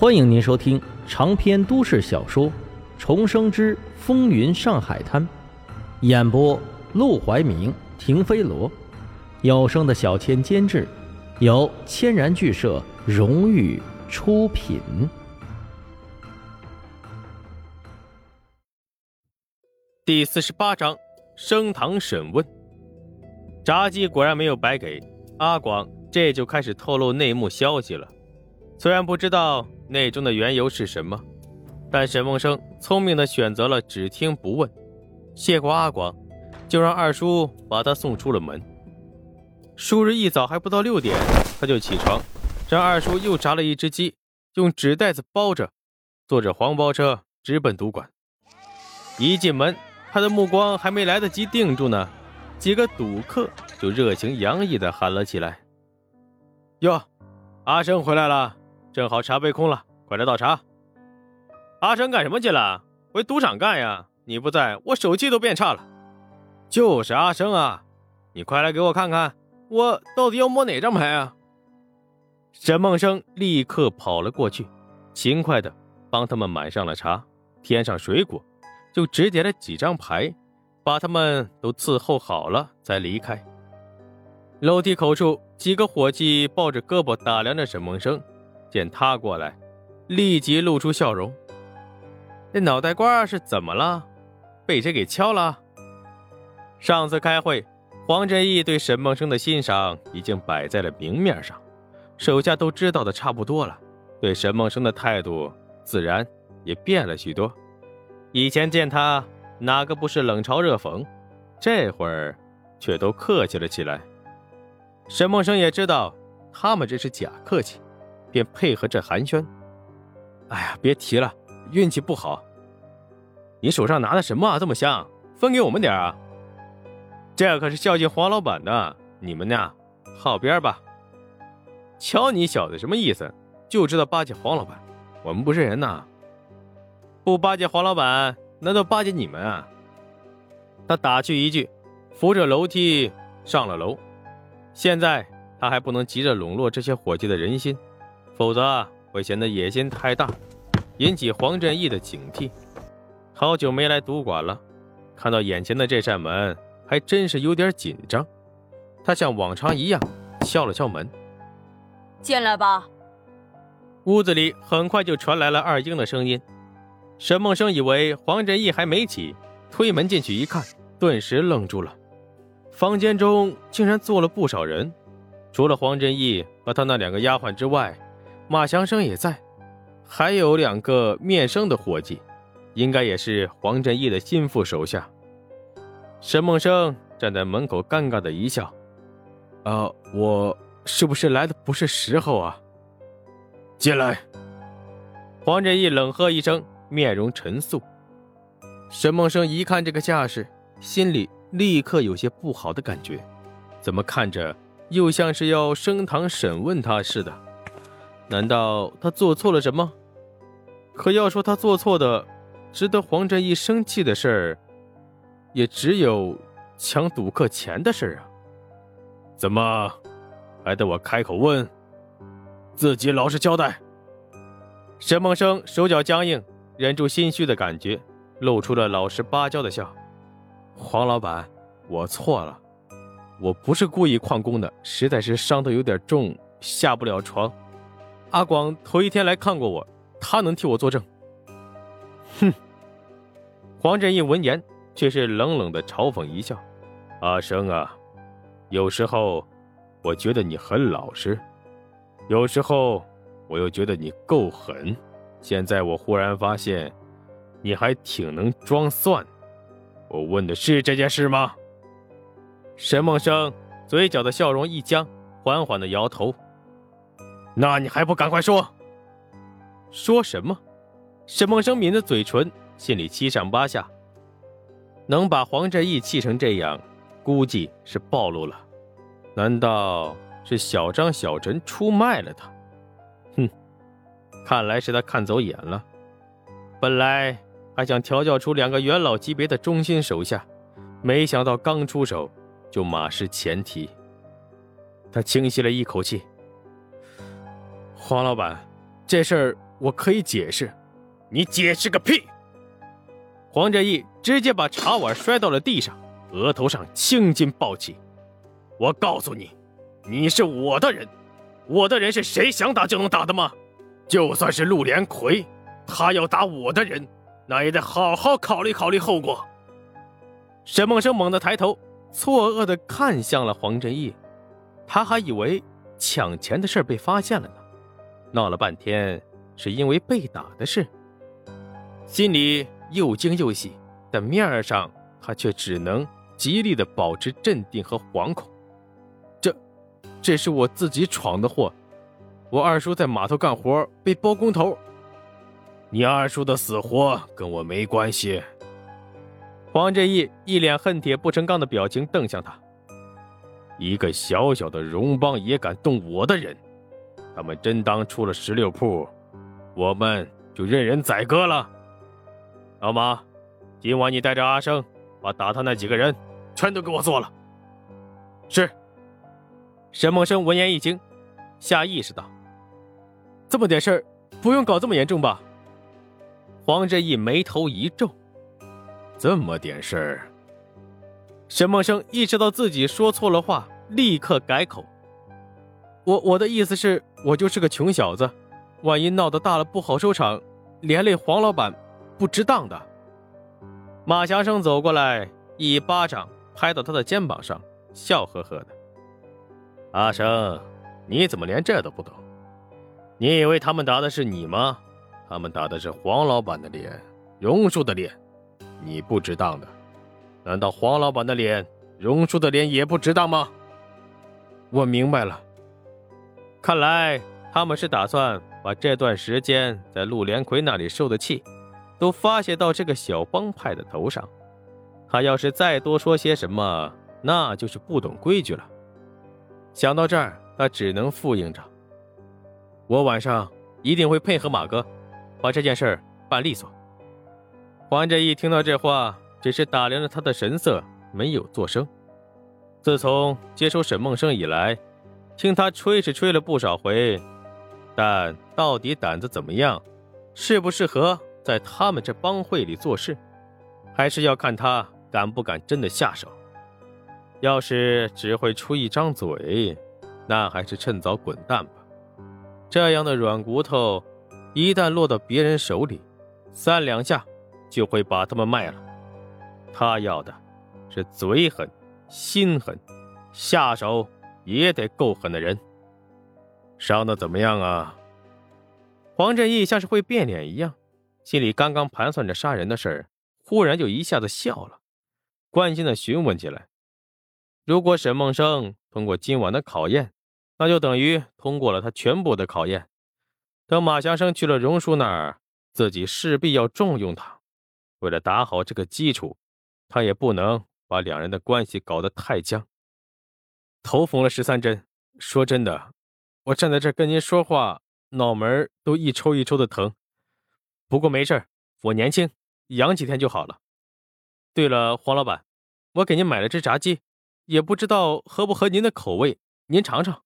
欢迎您收听长篇都市小说《重生之风云上海滩》，演播：陆怀明、停飞罗，有声的小千监制，由千然剧社荣誉出品。第四十八章升堂审问。炸鸡果然没有白给，阿广这就开始透露内幕消息了。虽然不知道。内中的缘由是什么？但沈梦生聪明的选择了只听不问。谢过阿广，就让二叔把他送出了门。数日一早还不到六点，他就起床，让二叔又炸了一只鸡，用纸袋子包着，坐着黄包车直奔赌馆。一进门，他的目光还没来得及定住呢，几个赌客就热情洋溢的喊了起来：“哟，阿生回来了！”正好茶杯空了，快来倒茶。阿生干什么去了？回赌场干呀！你不在，我手气都变差了。就是阿生啊，你快来给我看看，我到底要摸哪张牌啊？沈梦生立刻跑了过去，勤快的帮他们买上了茶，添上水果，就只点了几张牌，把他们都伺候好了，才离开。楼梯口处，几个伙计抱着胳膊打量着沈梦生。见他过来，立即露出笑容。这脑袋瓜是怎么了？被谁给敲了？上次开会，黄振义对沈梦生的欣赏已经摆在了明面上，手下都知道的差不多了，对沈梦生的态度自然也变了许多。以前见他哪个不是冷嘲热讽，这会儿却都客气了起来。沈梦生也知道，他们这是假客气。便配合着寒暄。哎呀，别提了，运气不好。你手上拿的什么啊？这么香，分给我们点啊！这可是孝敬黄老板的，你们呢，靠边吧。瞧你小子什么意思？就知道巴结黄老板，我们不是人呐！不巴结黄老板，难道巴结你们啊？他打趣一句，扶着楼梯上了楼。现在他还不能急着笼络这些伙计的人心。否则会显得野心太大，引起黄振义的警惕。好久没来赌馆了，看到眼前的这扇门，还真是有点紧张。他像往常一样敲了敲门：“进来吧。”屋子里很快就传来了二英的声音。沈梦生以为黄振义还没起，推门进去一看，顿时愣住了。房间中竟然坐了不少人，除了黄振义和他那两个丫鬟之外。马祥生也在，还有两个面生的伙计，应该也是黄振义的心腹手下。沈梦生站在门口，尴尬的一笑：“啊，我是不是来的不是时候啊？”进来。黄振义冷喝一声，面容沉肃。沈梦生一看这个架势，心里立刻有些不好的感觉，怎么看着又像是要升堂审问他似的。难道他做错了什么？可要说他做错的，值得黄振义生气的事儿，也只有抢赌客钱的事儿啊！怎么还得我开口问？自己老实交代。沈梦生手脚僵硬，忍住心虚的感觉，露出了老实巴交的笑。黄老板，我错了，我不是故意旷工的，实在是伤得有点重，下不了床。阿广头一天来看过我，他能替我作证。哼！黄振义闻言却是冷冷的嘲讽一笑：“阿生啊，有时候我觉得你很老实，有时候我又觉得你够狠。现在我忽然发现，你还挺能装蒜。我问的是这件事吗？”沈梦生嘴角的笑容一僵，缓缓的摇头。那你还不赶快说？说什么？沈梦生抿着嘴唇，心里七上八下。能把黄振义气成这样，估计是暴露了。难道是小张、小陈出卖了他？哼，看来是他看走眼了。本来还想调教出两个元老级别的忠心手下，没想到刚出手就马失前蹄。他轻吸了一口气。黄老板，这事儿我可以解释。你解释个屁！黄振义直接把茶碗摔到了地上，额头上青筋暴起。我告诉你，你是我的人，我的人是谁想打就能打的吗？就算是陆连魁，他要打我的人，那也得好好考虑考虑后果。沈梦生猛地抬头，错愕地看向了黄振义，他还以为抢钱的事被发现了呢，闹了半天是因为被打的事。心里又惊又喜，但面上他却只能极力的保持镇定和惶恐。这，这是我自己闯的祸。我二叔在码头干活被包工头。你二叔的死活跟我没关系。黄振义一脸恨铁不成钢的表情瞪向他。一个小小的荣邦也敢动我的人，他们真当出了十六铺，我们就任人宰割了？老马，今晚你带着阿生，把打他那几个人全都给我做了。是。沈梦生闻言一惊，下意识道：“这么点事儿，不用搞这么严重吧？”黄振义眉头一皱：“这么点事儿。”沈梦生意识到自己说错了话，立刻改口：“我我的意思是，我就是个穷小子，万一闹得大了不好收场，连累黄老板。”不值当的。马霞生走过来，一巴掌拍到他的肩膀上，笑呵呵的：“阿生，你怎么连这都不懂？你以为他们打的是你吗？他们打的是黄老板的脸，荣叔的脸。你不值当的，难道黄老板的脸、荣叔的脸也不值当吗？”我明白了，看来他们是打算把这段时间在陆连魁那里受的气。都发泄到这个小帮派的头上，他要是再多说些什么，那就是不懂规矩了。想到这儿，他只能复应着：“我晚上一定会配合马哥，把这件事办利索。”黄振义听到这话，只是打量着他的神色，没有作声。自从接手沈梦生以来，听他吹是吹了不少回，但到底胆子怎么样，适不适合？在他们这帮会里做事，还是要看他敢不敢真的下手。要是只会出一张嘴，那还是趁早滚蛋吧。这样的软骨头，一旦落到别人手里，三两下就会把他们卖了。他要的是嘴狠、心狠，下手也得够狠的人。伤的怎么样啊？黄振义像是会变脸一样。心里刚刚盘算着杀人的事儿，忽然就一下子笑了，关心的询问起来：“如果沈梦生通过今晚的考验，那就等于通过了他全部的考验。等马祥生去了荣叔那儿，自己势必要重用他。为了打好这个基础，他也不能把两人的关系搞得太僵。头缝了十三针，说真的，我站在这跟您说话，脑门都一抽一抽的疼。”不过没事我年轻，养几天就好了。对了，黄老板，我给您买了只炸鸡，也不知道合不合您的口味，您尝尝。